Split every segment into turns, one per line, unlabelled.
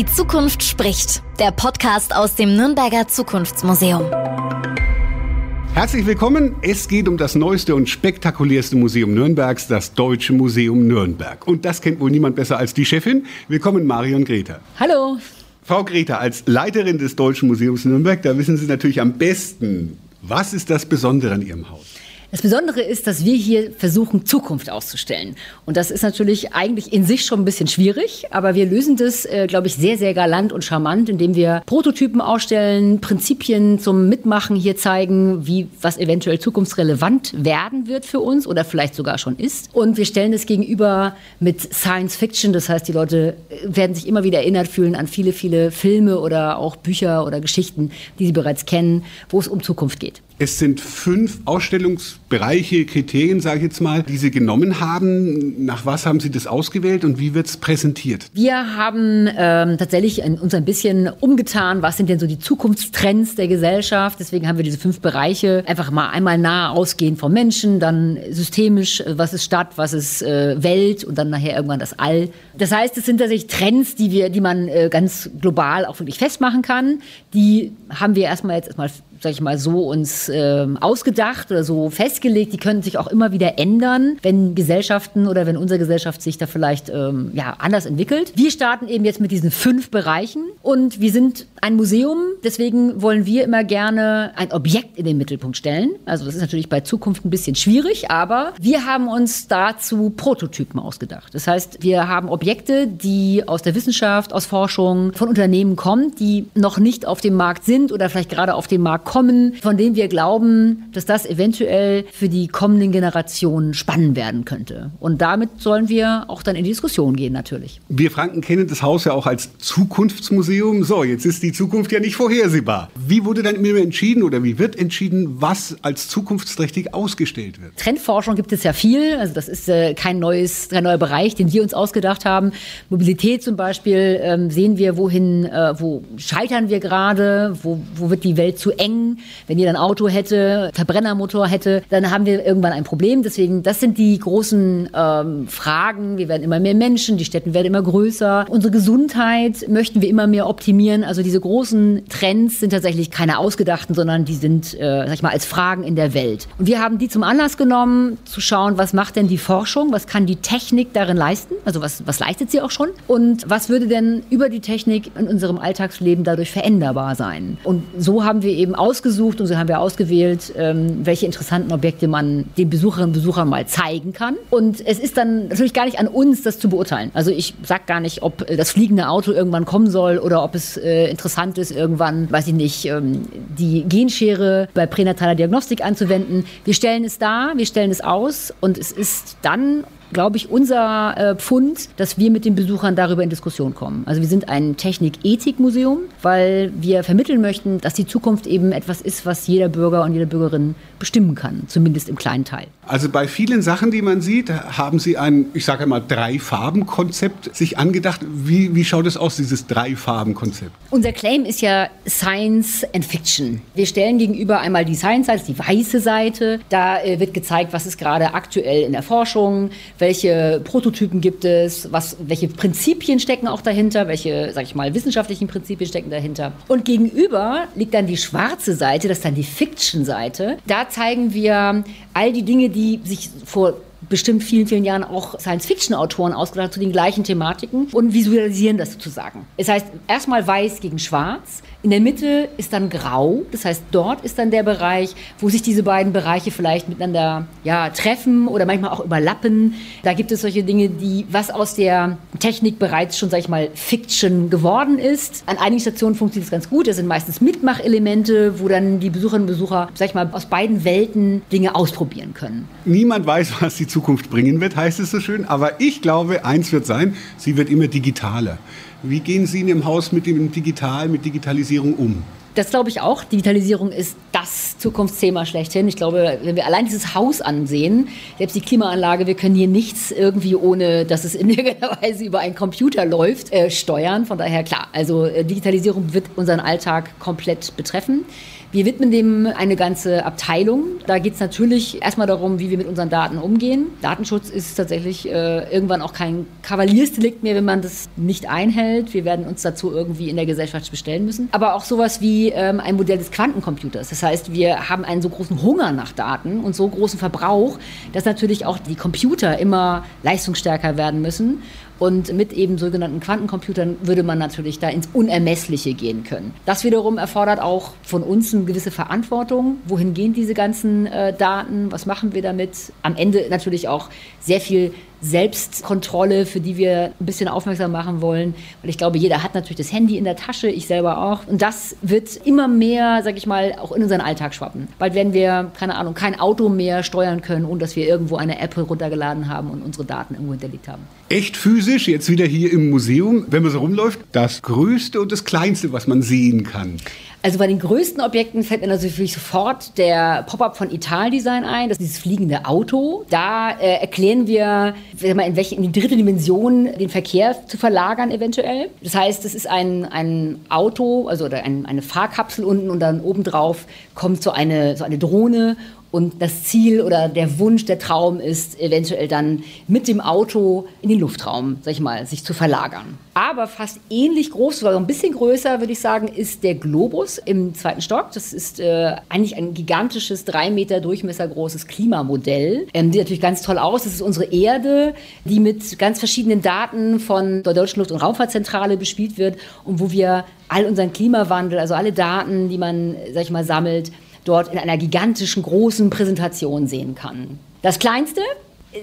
Die Zukunft spricht. Der Podcast aus dem Nürnberger Zukunftsmuseum.
Herzlich willkommen. Es geht um das neueste und spektakulärste Museum Nürnbergs, das Deutsche Museum Nürnberg. Und das kennt wohl niemand besser als die Chefin. Willkommen, Marion Greta.
Hallo.
Frau Greta, als Leiterin des Deutschen Museums Nürnberg, da wissen Sie natürlich am besten, was ist das Besondere an Ihrem Haus?
Das Besondere ist, dass wir hier versuchen, Zukunft auszustellen. Und das ist natürlich eigentlich in sich schon ein bisschen schwierig, aber wir lösen das, äh, glaube ich, sehr, sehr galant und charmant, indem wir Prototypen ausstellen, Prinzipien zum Mitmachen hier zeigen, wie was eventuell zukunftsrelevant werden wird für uns oder vielleicht sogar schon ist. Und wir stellen das gegenüber mit Science Fiction. Das heißt, die Leute äh, werden sich immer wieder erinnert fühlen an viele, viele Filme oder auch Bücher oder Geschichten, die sie bereits kennen, wo es um Zukunft geht.
Es sind fünf Ausstellungsbereiche, Kriterien, sage ich jetzt mal, die Sie genommen haben. Nach was haben Sie das ausgewählt und wie wird es präsentiert?
Wir haben ähm, tatsächlich uns ein bisschen umgetan. Was sind denn so die Zukunftstrends der Gesellschaft? Deswegen haben wir diese fünf Bereiche einfach mal einmal nah ausgehend vom Menschen, dann systemisch, äh, was ist Stadt, was ist äh, Welt und dann nachher irgendwann das All. Das heißt, es sind tatsächlich Trends, die wir, die man äh, ganz global auch wirklich festmachen kann. Die haben wir erstmal jetzt erstmal sag ich mal, so uns äh, ausgedacht oder so festgelegt. Die können sich auch immer wieder ändern, wenn Gesellschaften oder wenn unsere Gesellschaft sich da vielleicht ähm, ja, anders entwickelt. Wir starten eben jetzt mit diesen fünf Bereichen und wir sind ein Museum. Deswegen wollen wir immer gerne ein Objekt in den Mittelpunkt stellen. Also das ist natürlich bei Zukunft ein bisschen schwierig, aber wir haben uns dazu Prototypen ausgedacht. Das heißt, wir haben Objekte, die aus der Wissenschaft, aus Forschung, von Unternehmen kommen, die noch nicht auf dem Markt sind oder vielleicht gerade auf dem Markt kommen, von denen wir glauben, dass das eventuell für die kommenden Generationen spannend werden könnte. Und damit sollen wir auch dann in die Diskussion gehen natürlich.
Wir Franken kennen das Haus ja auch als Zukunftsmuseum. So, jetzt ist die Zukunft ja nicht vorhersehbar. Wie wurde dann immer entschieden oder wie wird entschieden, was als zukunftsträchtig ausgestellt wird?
Trendforschung gibt es ja viel. Also das ist äh, kein, neues, kein neuer Bereich, den wir uns ausgedacht haben. Mobilität zum Beispiel ähm, sehen wir, wohin, äh, wo scheitern wir gerade, wo, wo wird die Welt zu eng wenn jeder ein Auto hätte, Verbrennermotor hätte, dann haben wir irgendwann ein Problem. Deswegen, das sind die großen ähm, Fragen. Wir werden immer mehr Menschen, die Städte werden immer größer. Unsere Gesundheit möchten wir immer mehr optimieren. Also diese großen Trends sind tatsächlich keine ausgedachten, sondern die sind, äh, sag ich mal, als Fragen in der Welt. Und wir haben die zum Anlass genommen, zu schauen, was macht denn die Forschung, was kann die Technik darin leisten, also was, was leistet sie auch schon und was würde denn über die Technik in unserem Alltagsleben dadurch veränderbar sein. Und so haben wir eben aus ausgesucht und so haben wir ausgewählt, ähm, welche interessanten Objekte man den Besucherinnen und Besuchern mal zeigen kann. Und es ist dann natürlich gar nicht an uns, das zu beurteilen. Also ich sage gar nicht, ob äh, das fliegende Auto irgendwann kommen soll oder ob es äh, interessant ist, irgendwann, weiß ich nicht, ähm, die Genschere bei pränataler Diagnostik anzuwenden. Wir stellen es dar, wir stellen es aus und es ist dann glaube ich, unser äh, Pfund, dass wir mit den Besuchern darüber in Diskussion kommen. Also wir sind ein Technik-Ethik-Museum, weil wir vermitteln möchten, dass die Zukunft eben etwas ist, was jeder Bürger und jede Bürgerin bestimmen kann, zumindest im kleinen Teil.
Also bei vielen Sachen, die man sieht, haben Sie ein, ich sage mal, Drei-Farben-Konzept sich angedacht. Wie, wie schaut es aus, dieses Drei-Farben-Konzept?
Unser Claim ist ja Science and Fiction. Wir stellen gegenüber einmal die Science-Seite, die weiße Seite. Da äh, wird gezeigt, was ist gerade aktuell in der Forschung, welche Prototypen gibt es, was, welche Prinzipien stecken auch dahinter, welche, sag ich mal, wissenschaftlichen Prinzipien stecken dahinter. Und gegenüber liegt dann die schwarze Seite, das ist dann die Fiction-Seite. Da zeigen wir all die Dinge, die sich vor bestimmt vielen, vielen Jahren auch Science-Fiction-Autoren ausgedacht zu den gleichen Thematiken und visualisieren das sozusagen. Es heißt erstmal weiß gegen schwarz, in der Mitte ist dann grau, das heißt dort ist dann der Bereich, wo sich diese beiden Bereiche vielleicht miteinander ja, treffen oder manchmal auch überlappen. Da gibt es solche Dinge, die was aus der Technik bereits schon, sag ich mal, Fiction geworden ist. An einigen Stationen funktioniert es ganz gut, das sind meistens Mitmachelemente, wo dann die Besucherinnen und Besucher, sag ich mal, aus beiden Welten Dinge ausprobieren können.
Niemand weiß, was die Zukunft bringen wird, heißt es so schön. Aber ich glaube, eins wird sein, sie wird immer digitaler. Wie gehen Sie in Ihrem Haus mit dem Digital, mit Digitalisierung um?
Das glaube ich auch. Digitalisierung ist das Zukunftsthema schlechthin. Ich glaube, wenn wir allein dieses Haus ansehen, selbst die Klimaanlage, wir können hier nichts irgendwie ohne, dass es in irgendeiner Weise über einen Computer läuft, äh, steuern. Von daher klar, also äh, Digitalisierung wird unseren Alltag komplett betreffen. Wir widmen dem eine ganze Abteilung. Da geht es natürlich erstmal darum, wie wir mit unseren Daten umgehen. Datenschutz ist tatsächlich äh, irgendwann auch kein Kavaliersdelikt mehr, wenn man das nicht einhält. Wir werden uns dazu irgendwie in der Gesellschaft bestellen müssen. Aber auch sowas wie ähm, ein Modell des Quantencomputers. Das heißt, wir haben einen so großen Hunger nach Daten und so großen Verbrauch, dass natürlich auch die Computer immer leistungsstärker werden müssen. Und mit eben sogenannten Quantencomputern würde man natürlich da ins Unermessliche gehen können. Das wiederum erfordert auch von uns eine gewisse Verantwortung. Wohin gehen diese ganzen äh, Daten? Was machen wir damit? Am Ende natürlich auch sehr viel Selbstkontrolle, für die wir ein bisschen aufmerksam machen wollen. Weil ich glaube, jeder hat natürlich das Handy in der Tasche, ich selber auch. Und das wird immer mehr, sag ich mal, auch in unseren Alltag schwappen. Bald werden wir, keine Ahnung, kein Auto mehr steuern können, ohne dass wir irgendwo eine App runtergeladen haben und unsere Daten irgendwo hinterlegt haben.
Echt physisch, jetzt wieder hier im Museum, wenn man so rumläuft, das Größte und das Kleinste, was man sehen kann.
Also bei den größten Objekten fällt mir natürlich sofort der Pop-up von Ital Design ein, das ist dieses fliegende Auto. Da äh, erklären wir, in welche in die dritte Dimension den Verkehr zu verlagern eventuell. Das heißt, es ist ein, ein Auto, also ein, eine Fahrkapsel unten und dann obendrauf kommt so eine, so eine Drohne und das Ziel oder der Wunsch, der Traum ist, eventuell dann mit dem Auto in den Luftraum, sag ich mal, sich zu verlagern. Aber fast ähnlich groß, oder ein bisschen größer, würde ich sagen, ist der Globus im zweiten Stock. Das ist äh, eigentlich ein gigantisches, drei Meter Durchmesser großes Klimamodell. Ähm, sieht natürlich ganz toll aus. Das ist unsere Erde, die mit ganz verschiedenen Daten von der Deutschen Luft- und Raumfahrtzentrale bespielt wird und wo wir all unseren Klimawandel, also alle Daten, die man, sag ich mal, sammelt, dort in einer gigantischen großen Präsentation sehen kann. Das kleinste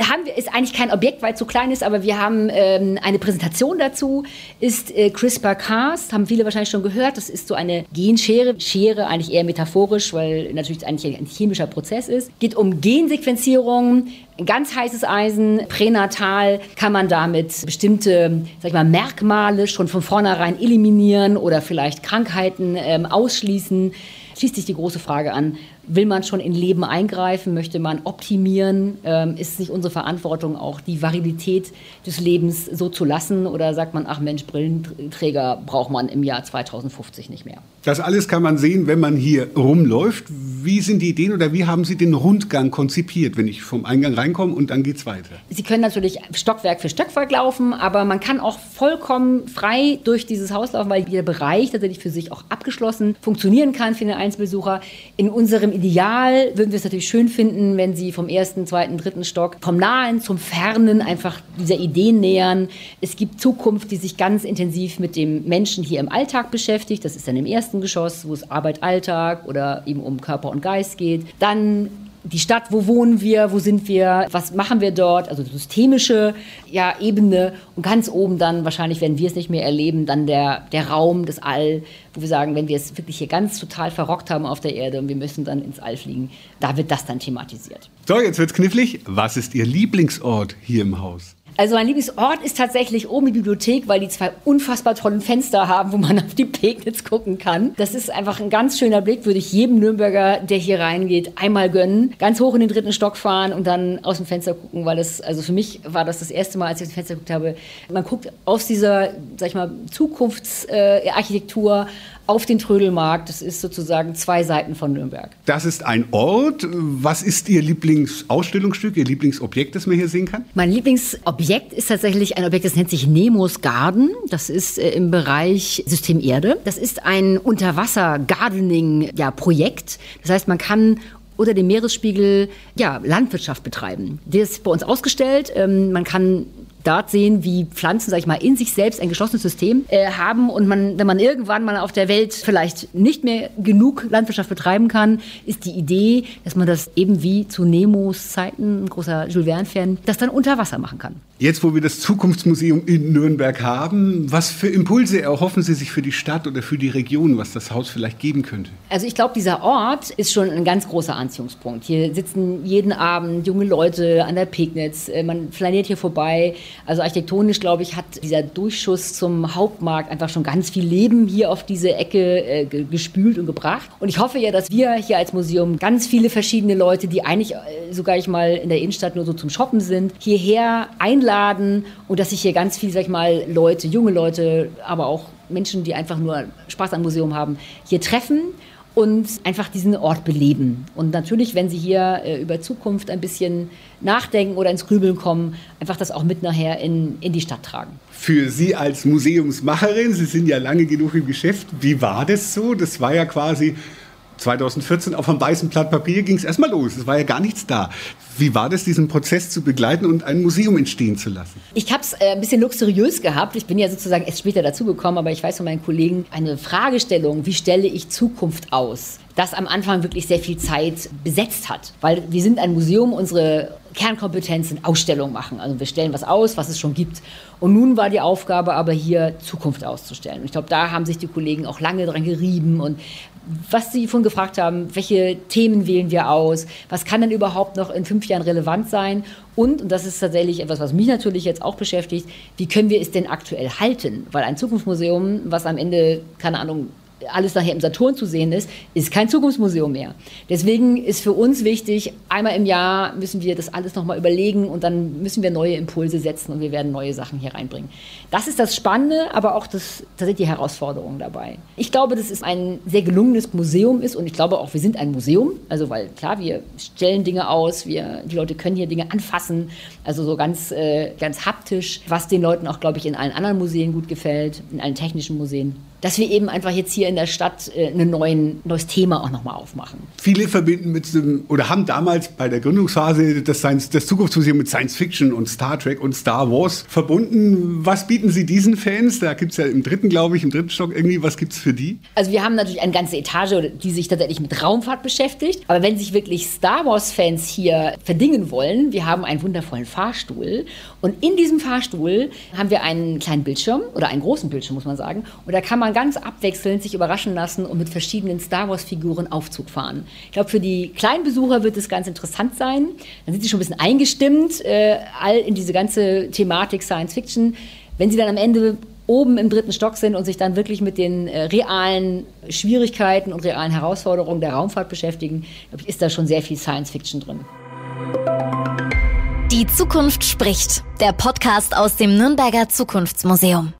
haben wir, ist eigentlich kein Objekt, weil es so klein ist, aber wir haben ähm, eine Präsentation dazu, ist äh, CRISPR-Cas, haben viele wahrscheinlich schon gehört, das ist so eine Genschere, Schere eigentlich eher metaphorisch, weil natürlich eigentlich ein chemischer Prozess ist. Geht um Gensequenzierung, ganz heißes Eisen, pränatal kann man damit bestimmte sag ich mal, Merkmale schon von vornherein eliminieren oder vielleicht Krankheiten ähm, ausschließen schließt sich die große Frage an, will man schon in Leben eingreifen, möchte man optimieren, ähm, ist es nicht unsere Verantwortung auch die Variabilität des Lebens so zu lassen oder sagt man, ach Mensch, Brillenträger braucht man im Jahr 2050 nicht mehr?
Das alles kann man sehen, wenn man hier rumläuft. Wie sind die Ideen oder wie haben Sie den Rundgang konzipiert, wenn ich vom Eingang reinkomme und dann geht es weiter?
Sie können natürlich Stockwerk für Stockwerk laufen, aber man kann auch vollkommen frei durch dieses Haus laufen, weil jeder Bereich tatsächlich für sich auch abgeschlossen funktionieren kann für den Einzelbesucher. In unserem Ideal würden wir es natürlich schön finden, wenn Sie vom ersten, zweiten, dritten Stock vom Nahen zum Fernen einfach dieser Idee nähern. Es gibt Zukunft, die sich ganz intensiv mit dem Menschen hier im Alltag beschäftigt. Das ist dann im ersten Geschoss, wo es Arbeit, Alltag oder eben um Körper und Geist geht. Dann die Stadt, wo wohnen wir, wo sind wir, was machen wir dort, also systemische ja, Ebene und ganz oben dann, wahrscheinlich werden wir es nicht mehr erleben, dann der, der Raum, das All, wo wir sagen, wenn wir es wirklich hier ganz total verrockt haben auf der Erde und wir müssen dann ins All fliegen, da wird das dann thematisiert.
So, jetzt wird's knifflig. Was ist Ihr Lieblingsort hier im Haus?
Also mein Lieblingsort ist tatsächlich oben die Bibliothek, weil die zwei unfassbar tollen Fenster haben, wo man auf die Pegnitz gucken kann. Das ist einfach ein ganz schöner Blick, würde ich jedem Nürnberger, der hier reingeht, einmal gönnen. Ganz hoch in den dritten Stock fahren und dann aus dem Fenster gucken, weil das, also für mich war das das erste Mal, als ich aus dem Fenster geguckt habe. Man guckt aus dieser, sag ich mal, Zukunftsarchitektur auf den Trödelmarkt. Das ist sozusagen zwei Seiten von Nürnberg.
Das ist ein Ort. Was ist Ihr Lieblingsausstellungsstück, Ihr Lieblingsobjekt, das man hier sehen kann?
Mein Lieblingsobjekt ist tatsächlich ein Objekt, das nennt sich Nemos Garden. Das ist äh, im Bereich System Erde. Das ist ein Unterwasser-Gardening-Projekt. Das heißt, man kann unter dem Meeresspiegel ja, Landwirtschaft betreiben. Das ist bei uns ausgestellt. Ähm, man kann dort sehen, wie Pflanzen, sag ich mal, in sich selbst ein geschlossenes System äh, haben und man, wenn man irgendwann mal auf der Welt vielleicht nicht mehr genug Landwirtschaft betreiben kann, ist die Idee, dass man das eben wie zu Nemos Zeiten, ein großer Jules Verne-Fan, das dann unter Wasser machen kann.
Jetzt, wo wir das Zukunftsmuseum in Nürnberg haben, was für Impulse erhoffen Sie sich für die Stadt oder für die Region, was das Haus vielleicht geben könnte?
Also ich glaube, dieser Ort ist schon ein ganz großer Anziehungspunkt. Hier sitzen jeden Abend junge Leute an der Pegnitz, äh, man flaniert hier vorbei. Also architektonisch, glaube ich, hat dieser Durchschuss zum Hauptmarkt einfach schon ganz viel Leben hier auf diese Ecke äh, gespült und gebracht. Und ich hoffe ja, dass wir hier als Museum ganz viele verschiedene Leute, die eigentlich äh, sogar ich mal in der Innenstadt nur so zum Shoppen sind, hierher einladen und dass sich hier ganz viele, sag ich mal, Leute, junge Leute, aber auch Menschen, die einfach nur Spaß am Museum haben, hier treffen und einfach diesen Ort beleben. Und natürlich, wenn Sie hier äh, über Zukunft ein bisschen nachdenken oder ins Grübeln kommen, einfach das auch mit nachher in, in die Stadt tragen.
Für Sie als Museumsmacherin, Sie sind ja lange genug im Geschäft, wie war das so? Das war ja quasi 2014 auf einem weißen Blatt Papier ging es erstmal los. Es war ja gar nichts da. Wie war das, diesen Prozess zu begleiten und ein Museum entstehen zu lassen?
Ich habe es äh, ein bisschen luxuriös gehabt. Ich bin ja sozusagen erst später dazugekommen, aber ich weiß von meinen Kollegen, eine Fragestellung, wie stelle ich Zukunft aus? Das am Anfang wirklich sehr viel Zeit besetzt hat. Weil wir sind ein Museum, unsere Kernkompetenz sind Ausstellungen machen. Also wir stellen was aus, was es schon gibt. Und nun war die Aufgabe aber hier Zukunft auszustellen. Und ich glaube, da haben sich die Kollegen auch lange dran gerieben und was Sie vorhin gefragt haben, welche Themen wählen wir aus? Was kann denn überhaupt noch in fünf Jahren relevant sein? Und, und das ist tatsächlich etwas, was mich natürlich jetzt auch beschäftigt, wie können wir es denn aktuell halten? Weil ein Zukunftsmuseum, was am Ende, keine Ahnung, alles nachher im Saturn zu sehen ist, ist kein Zukunftsmuseum mehr. Deswegen ist für uns wichtig, einmal im Jahr müssen wir das alles nochmal überlegen und dann müssen wir neue Impulse setzen und wir werden neue Sachen hier reinbringen. Das ist das Spannende, aber auch das, da sind die Herausforderungen dabei. Ich glaube, dass es ein sehr gelungenes Museum ist und ich glaube auch, wir sind ein Museum. Also, weil klar, wir stellen Dinge aus, wir, die Leute können hier Dinge anfassen, also so ganz, äh, ganz haptisch, was den Leuten auch, glaube ich, in allen anderen Museen gut gefällt, in allen technischen Museen dass wir eben einfach jetzt hier in der Stadt äh, ein neues Thema auch nochmal aufmachen.
Viele verbinden mit dem, oder haben damals bei der Gründungsphase das, Science, das Zukunftsmuseum mit Science Fiction und Star Trek und Star Wars verbunden. Was bieten Sie diesen Fans? Da gibt es ja im dritten, glaube ich, im dritten Stock irgendwie, was gibt es für die?
Also wir haben natürlich eine ganze Etage, die sich tatsächlich mit Raumfahrt beschäftigt. Aber wenn sich wirklich Star Wars-Fans hier verdingen wollen, wir haben einen wundervollen Fahrstuhl. Und in diesem Fahrstuhl haben wir einen kleinen Bildschirm oder einen großen Bildschirm, muss man sagen. Und da kann man man ganz abwechselnd sich überraschen lassen und mit verschiedenen Star Wars-Figuren Aufzug fahren. Ich glaube, für die kleinen Besucher wird es ganz interessant sein. Dann sind sie schon ein bisschen eingestimmt, äh, all in diese ganze Thematik Science Fiction. Wenn sie dann am Ende oben im dritten Stock sind und sich dann wirklich mit den äh, realen Schwierigkeiten und realen Herausforderungen der Raumfahrt beschäftigen, ich, ist da schon sehr viel Science Fiction drin.
Die Zukunft spricht. Der Podcast aus dem Nürnberger Zukunftsmuseum.